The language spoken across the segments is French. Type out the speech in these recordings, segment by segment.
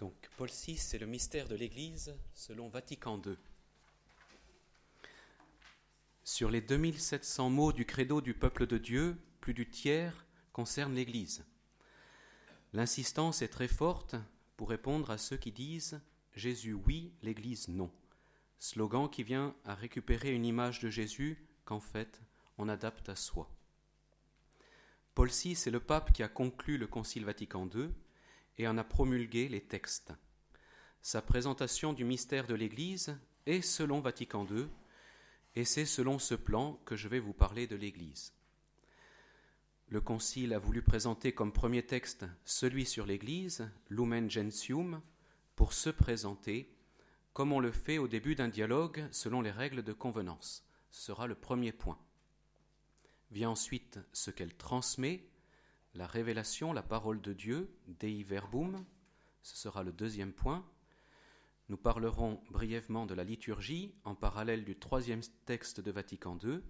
Donc, Paul VI, c'est le mystère de l'Église selon Vatican II. Sur les 2700 mots du credo du peuple de Dieu, plus du tiers concerne l'Église. L'insistance est très forte pour répondre à ceux qui disent Jésus oui, l'Église non. Slogan qui vient à récupérer une image de Jésus qu'en fait on adapte à soi. Paul VI est le pape qui a conclu le Concile Vatican II et en a promulgué les textes. Sa présentation du mystère de l'Église est selon Vatican II, et c'est selon ce plan que je vais vous parler de l'Église. Le Concile a voulu présenter comme premier texte celui sur l'Église, Lumen Gentium, pour se présenter comme on le fait au début d'un dialogue selon les règles de convenance. Ce sera le premier point. Vient ensuite ce qu'elle transmet, la révélation, la parole de Dieu, Dei Verbum, ce sera le deuxième point. Nous parlerons brièvement de la liturgie en parallèle du troisième texte de Vatican II.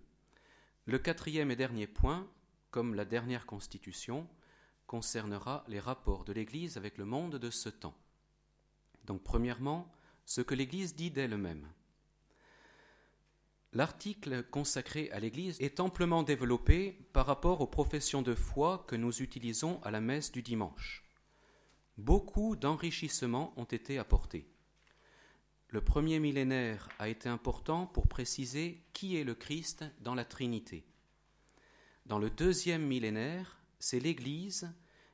Le quatrième et dernier point, comme la dernière constitution, concernera les rapports de l'Église avec le monde de ce temps. Donc premièrement, ce que l'Église dit d'elle-même. L'article consacré à l'Église est amplement développé par rapport aux professions de foi que nous utilisons à la messe du dimanche. Beaucoup d'enrichissements ont été apportés. Le premier millénaire a été important pour préciser qui est le Christ dans la Trinité. Dans le deuxième millénaire, c'est l'Église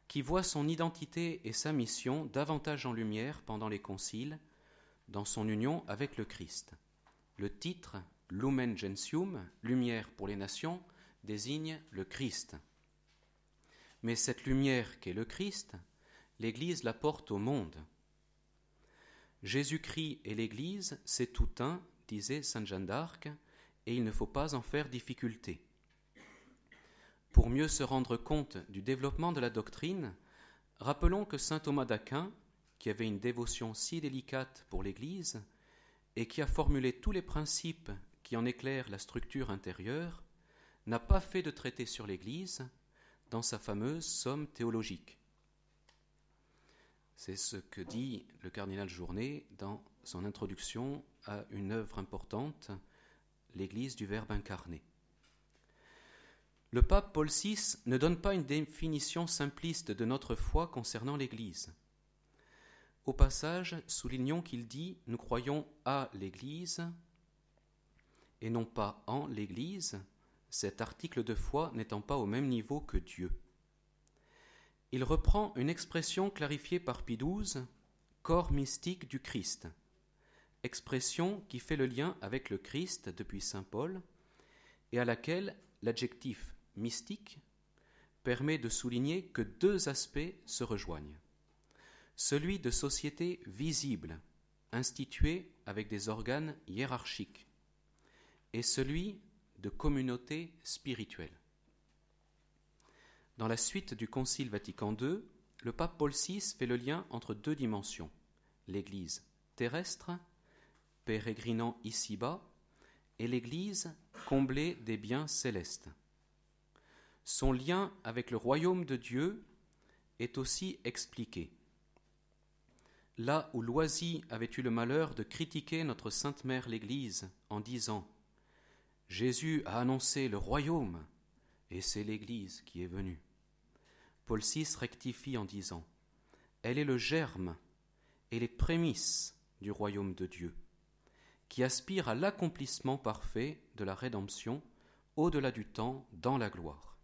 qui voit son identité et sa mission davantage en lumière pendant les conciles, dans son union avec le Christ. Le titre Lumen Gentium, lumière pour les nations, désigne le Christ. Mais cette lumière qu'est le Christ, l'Église la porte au monde. Jésus-Christ et l'Église, c'est tout un, disait Sainte Jeanne d'Arc, et il ne faut pas en faire difficulté. Pour mieux se rendre compte du développement de la doctrine, rappelons que saint Thomas d'Aquin, qui avait une dévotion si délicate pour l'Église, et qui a formulé tous les principes qui en éclaire la structure intérieure, n'a pas fait de traité sur l'Église dans sa fameuse somme théologique. C'est ce que dit le cardinal Journet dans son introduction à une œuvre importante, l'Église du Verbe incarné. Le pape Paul VI ne donne pas une définition simpliste de notre foi concernant l'Église. Au passage, soulignons qu'il dit Nous croyons à l'Église, et non pas en l'Église, cet article de foi n'étant pas au même niveau que Dieu. Il reprend une expression clarifiée par Pie XII, corps mystique du Christ, expression qui fait le lien avec le Christ depuis Saint Paul, et à laquelle l'adjectif mystique permet de souligner que deux aspects se rejoignent. Celui de société visible, instituée avec des organes hiérarchiques, et celui de communauté spirituelle. Dans la suite du Concile Vatican II, le pape Paul VI fait le lien entre deux dimensions, l'Église terrestre, pérégrinant ici-bas, et l'Église comblée des biens célestes. Son lien avec le royaume de Dieu est aussi expliqué. Là où Loisy avait eu le malheur de critiquer notre Sainte Mère l'Église en disant Jésus a annoncé le royaume, et c'est l'Église qui est venue. Paul VI rectifie en disant Elle est le germe et les prémices du royaume de Dieu, qui aspire à l'accomplissement parfait de la rédemption au-delà du temps dans la gloire.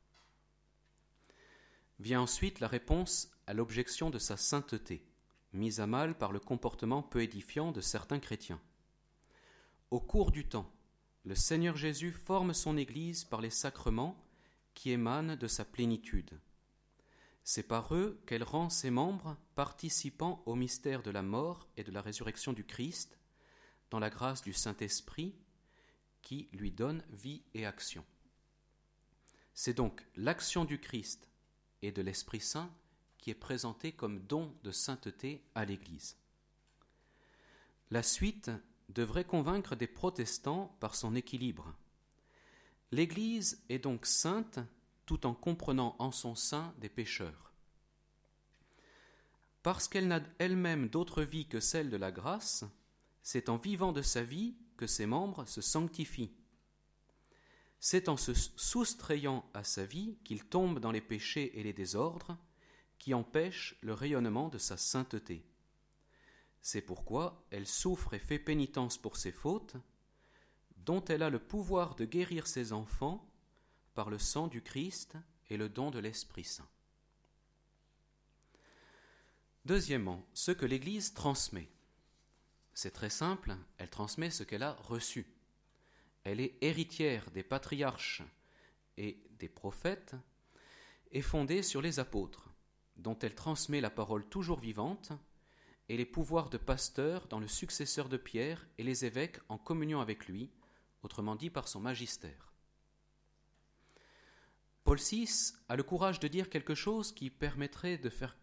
Vient ensuite la réponse à l'objection de sa sainteté, mise à mal par le comportement peu édifiant de certains chrétiens. Au cours du temps, le Seigneur Jésus forme son Église par les sacrements qui émanent de sa plénitude. C'est par eux qu'elle rend ses membres participants au mystère de la mort et de la résurrection du Christ, dans la grâce du Saint-Esprit qui lui donne vie et action. C'est donc l'action du Christ et de l'Esprit Saint qui est présentée comme don de sainteté à l'Église. La suite devrait convaincre des protestants par son équilibre. L'Église est donc sainte tout en comprenant en son sein des pécheurs. Parce qu'elle n'a elle-même d'autre vie que celle de la grâce, c'est en vivant de sa vie que ses membres se sanctifient. C'est en se soustrayant à sa vie qu'il tombe dans les péchés et les désordres qui empêchent le rayonnement de sa sainteté. C'est pourquoi elle souffre et fait pénitence pour ses fautes, dont elle a le pouvoir de guérir ses enfants par le sang du Christ et le don de l'Esprit Saint. Deuxièmement, ce que l'Église transmet. C'est très simple, elle transmet ce qu'elle a reçu. Elle est héritière des patriarches et des prophètes et fondée sur les apôtres, dont elle transmet la parole toujours vivante et les pouvoirs de pasteur dans le successeur de Pierre et les évêques en communion avec lui, autrement dit par son magistère. Paul VI a le courage de dire quelque chose qui, permettrait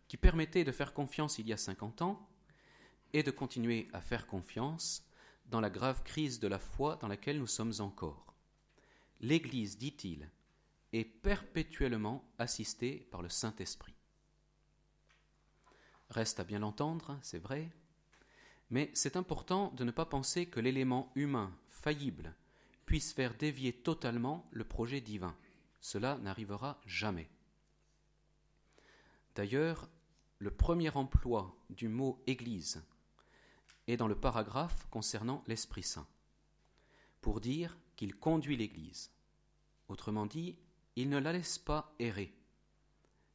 qui permettait de faire confiance il y a cinquante ans et de continuer à faire confiance dans la grave crise de la foi dans laquelle nous sommes encore. L'Église, dit-il, est perpétuellement assistée par le Saint-Esprit. Reste à bien l'entendre, c'est vrai, mais c'est important de ne pas penser que l'élément humain faillible puisse faire dévier totalement le projet divin. Cela n'arrivera jamais. D'ailleurs, le premier emploi du mot Église est dans le paragraphe concernant l'Esprit Saint, pour dire qu'il conduit l'Église. Autrement dit, il ne la laisse pas errer,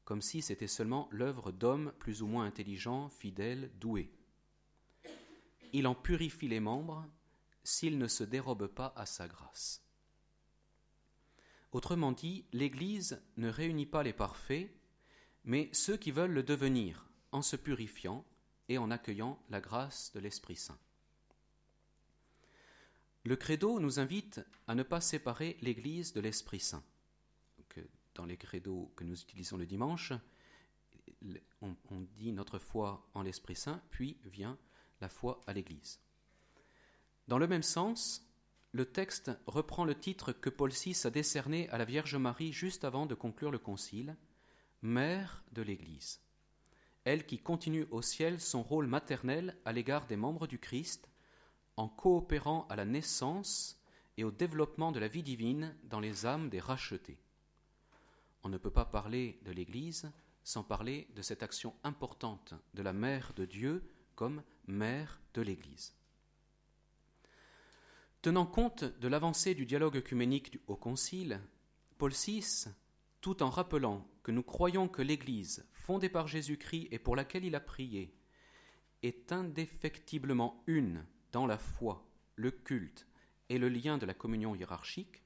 comme si c'était seulement l'œuvre d'hommes plus ou moins intelligents, fidèles, doués. Il en purifie les membres s'ils ne se dérobent pas à sa grâce. Autrement dit, l'Église ne réunit pas les parfaits, mais ceux qui veulent le devenir en se purifiant et en accueillant la grâce de l'Esprit Saint. Le credo nous invite à ne pas séparer l'Église de l'Esprit Saint. Dans les credos que nous utilisons le dimanche, on, dit notre foi en l'Esprit Saint, puis vient la foi à l'Église. Dans le même sens, le texte reprend le titre que Paul VI a décerné à la Vierge Marie juste avant de conclure le concile, Mère de l'Église, elle qui continue au ciel son rôle maternel à l'égard des membres du Christ, en coopérant à la naissance et au développement de la vie divine dans les âmes des rachetés. On ne peut pas parler de l'Église sans parler de cette action importante de la Mère de Dieu comme Mère de l'Église. Tenant compte de l'avancée du dialogue œcuménique au Concile, Paul VI, tout en rappelant que nous croyons que l'Église, fondée par Jésus-Christ et pour laquelle il a prié, est indéfectiblement une dans la foi, le culte et le lien de la communion hiérarchique,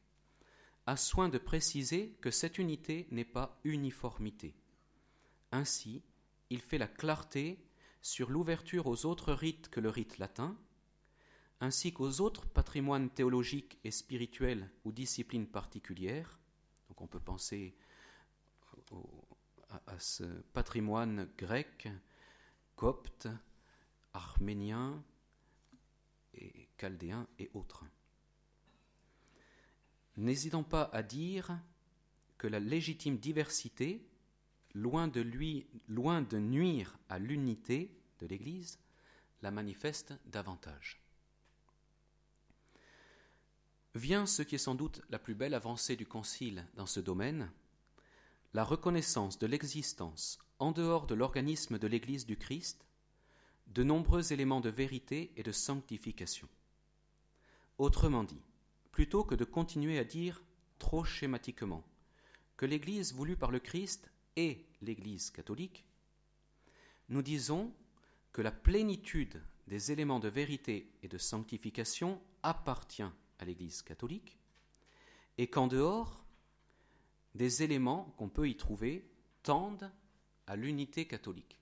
a soin de préciser que cette unité n'est pas uniformité. Ainsi, il fait la clarté sur l'ouverture aux autres rites que le rite latin, ainsi qu'aux autres patrimoines théologiques et spirituels ou disciplines particulières. Donc on peut penser à, ce patrimoine grec, copte, arménien, chaldéen et autres. N'hésitons pas à dire que la légitime diversité, loin de, lui, loin de nuire à l'unité de l'Église, la manifeste davantage. Vient ce qui est sans doute la plus belle avancée du Concile dans ce domaine, la reconnaissance de l'existence, en dehors de l'organisme de l'Église du Christ, de nombreux éléments de vérité et de sanctification. Autrement dit, plutôt que de continuer à dire trop schématiquement que l'Église voulue par le Christ est l'Église catholique, nous disons que la plénitude des éléments de vérité et de sanctification appartient à l'Église catholique, et qu'en dehors, des éléments qu'on peut y trouver tendent à l'unité catholique.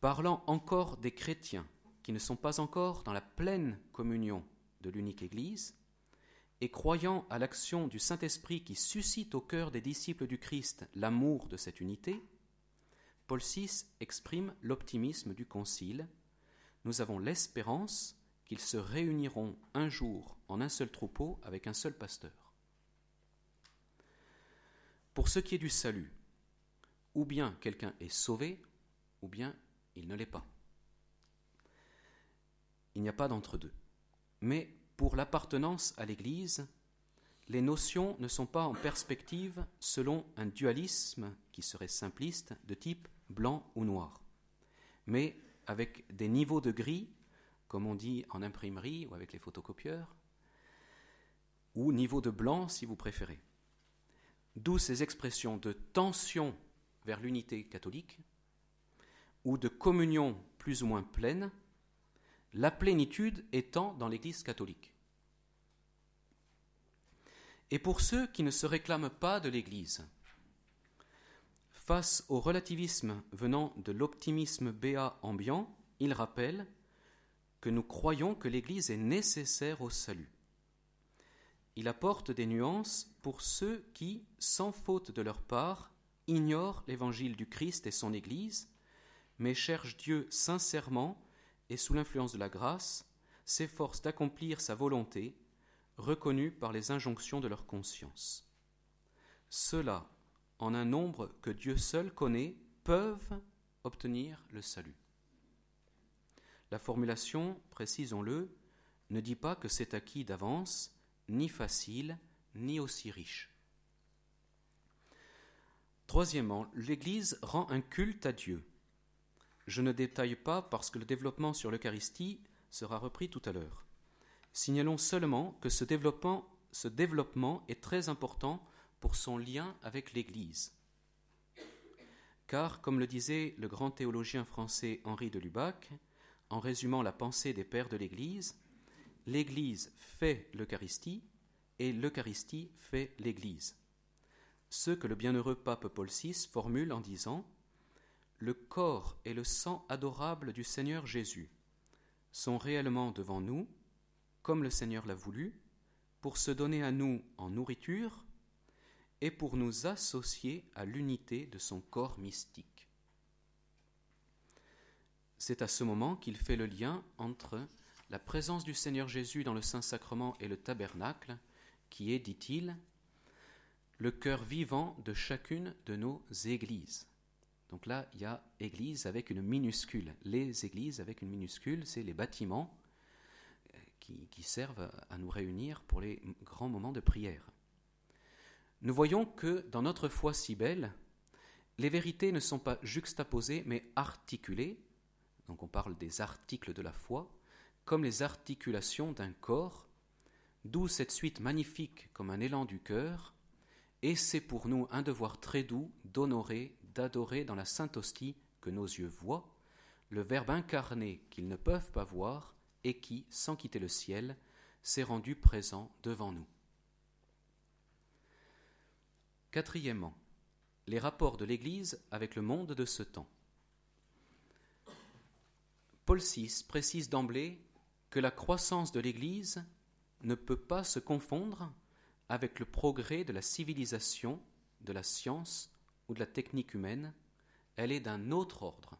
Parlant encore des chrétiens qui ne sont pas encore dans la pleine communion de l'unique Église, et croyant à l'action du Saint-Esprit qui suscite au cœur des disciples du Christ l'amour de cette unité, Paul VI exprime l'optimisme du Concile. Nous avons l'espérance qu'ils se réuniront un jour en un seul troupeau avec un seul pasteur. Pour ce qui est du salut, ou bien quelqu'un est sauvé, ou bien il ne l'est pas. Il n'y a pas d'entre-deux. Mais pour l'appartenance à l'Église, les notions ne sont pas en perspective selon un dualisme qui serait simpliste de type blanc ou noir, mais avec des niveaux de gris, comme on dit en imprimerie ou avec les photocopieurs, ou niveau de blanc si vous préférez. D'où ces expressions de tension vers l'unité catholique, ou de communion plus ou moins pleine, la plénitude étant dans l'Église catholique. Et pour ceux qui ne se réclament pas de l'Église, face au relativisme venant de l'optimisme béat ambiant, il rappelle que nous croyons que l'Église est nécessaire au salut. Il apporte des nuances pour ceux qui, sans faute de leur part, ignorent l'évangile du Christ et son Église, mais cherchent Dieu sincèrement et sous l'influence de la grâce, s'efforcent d'accomplir sa volonté reconnus par les injonctions de leur conscience. Ceux-là, en un nombre que Dieu seul connaît, peuvent obtenir le salut. La formulation, précisons-le, ne dit pas que c'est acquis d'avance, ni facile, ni aussi riche. Troisièmement, l'Église rend un culte à Dieu. Je ne détaille pas parce que le développement sur l'Eucharistie sera repris tout à l'heure. Signalons seulement que ce développement, est très important pour son lien avec l'Église. Car, comme le disait le grand théologien français Henri de Lubac, en résumant la pensée des pères de l'Église, l'Église fait l'Eucharistie et l'Eucharistie fait l'Église. Ce que le bienheureux pape Paul VI formule en disant Le corps et le sang adorable du Seigneur Jésus sont réellement devant nous comme le Seigneur l'a voulu, pour se donner à nous en nourriture et pour nous associer à l'unité de son corps mystique. C'est à ce moment qu'il fait le lien entre la présence du Seigneur Jésus dans le Saint-Sacrement et le tabernacle, qui est, dit-il, le cœur vivant de chacune de nos églises. Donc là, il y a église avec une minuscule. Les églises avec une minuscule, c'est les bâtiments qui, servent à nous réunir pour les grands moments de prière. Nous voyons que dans notre foi si belle, les vérités ne sont pas juxtaposées mais articulées, donc on parle des articles de la foi, comme les articulations d'un corps, d'où cette suite magnifique comme un élan du cœur, et c'est pour nous un devoir très doux d'honorer, d'adorer dans la Sainte Hostie que nos yeux voient, le Verbe incarné qu'ils ne peuvent pas voir, et qui, sans quitter le ciel, s'est rendu présent devant nous. Quatrièmement, les rapports de l'Église avec le monde de ce temps. Paul VI précise d'emblée que la croissance de l'Église ne peut pas se confondre avec le progrès de la civilisation, de la science ou de la technique humaine, elle est d'un autre ordre.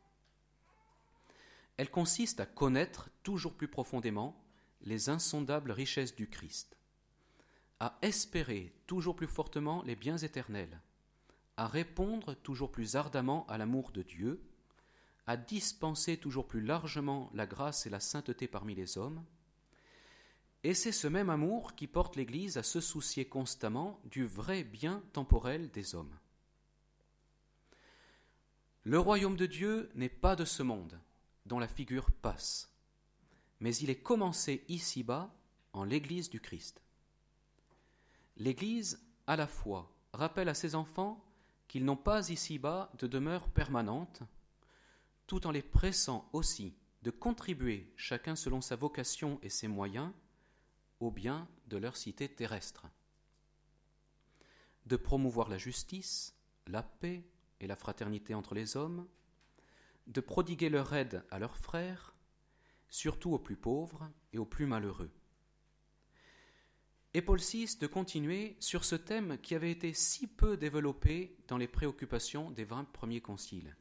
Elle consiste à connaître toujours plus profondément les insondables richesses du Christ, à espérer toujours plus fortement les biens éternels, à répondre toujours plus ardemment à l'amour de Dieu, à dispenser toujours plus largement la grâce et la sainteté parmi les hommes, et c'est ce même amour qui porte l'Église à se soucier constamment du vrai bien temporel des hommes. Le royaume de Dieu n'est pas de ce monde dont la figure passe, mais il est commencé ici-bas en l'Église du Christ. L'Église, à la fois, rappelle à ses enfants qu'ils n'ont pas ici-bas de demeure permanente, tout en les pressant aussi de contribuer, chacun selon sa vocation et ses moyens, au bien de leur cité terrestre, de promouvoir la justice, la paix et la fraternité entre les hommes, de prodiguer leur aide à leurs frères, surtout aux plus pauvres et aux plus malheureux. Et Paul VI de continuer sur ce thème qui avait été si peu développé dans les préoccupations des vingt premiers conciles.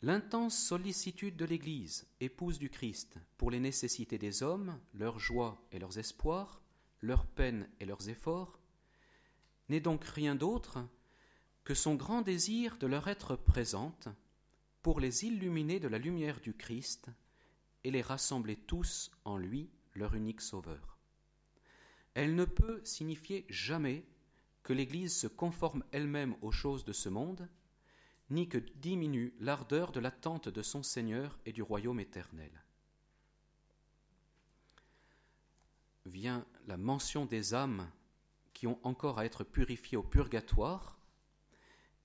L'intense sollicitude de l'Église, épouse du Christ, pour les nécessités des hommes, leurs joies et leurs espoirs, leurs peines et leurs efforts, n'est donc rien d'autre que son grand désir de leur être présente pour les illuminer de la lumière du Christ et les rassembler tous en lui, leur unique Sauveur. Elle ne peut signifier jamais que l'Église se conforme elle-même aux choses de ce monde, ni que diminue l'ardeur de l'attente de son Seigneur et du royaume éternel. Vient la mention des âmes qui ont encore à être purifiées au purgatoire,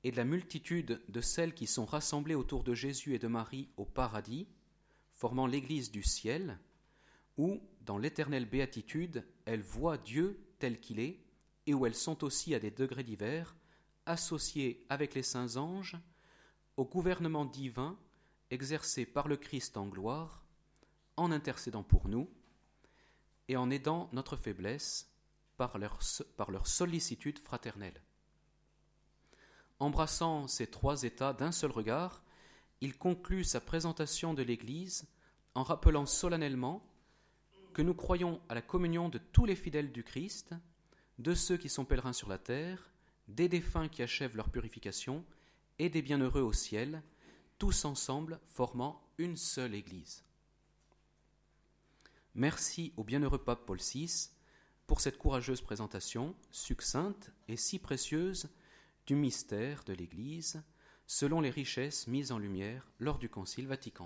et de la multitude de celles qui sont rassemblées autour de Jésus et de Marie au paradis, formant l'Église du ciel, où, dans l'éternelle béatitude, elles voient Dieu tel qu'il est, et où elles sont aussi à des degrés divers, associées avec les saints anges, au gouvernement divin exercé par le Christ en gloire, en intercédant pour nous, et en aidant notre faiblesse par leur, par leur sollicitude fraternelle. Embrassant ces trois états d'un seul regard, il conclut sa présentation de l'Église en rappelant solennellement que nous croyons à la communion de tous les fidèles du Christ, de ceux qui sont pèlerins sur la terre, des défunts qui achèvent leur purification et des bienheureux au ciel, tous ensemble formant une seule Église. Merci au bienheureux pape Paul VI pour cette courageuse présentation, succincte et si précieuse du mystère de l'Église, selon les richesses mises en lumière lors du Concile Vatican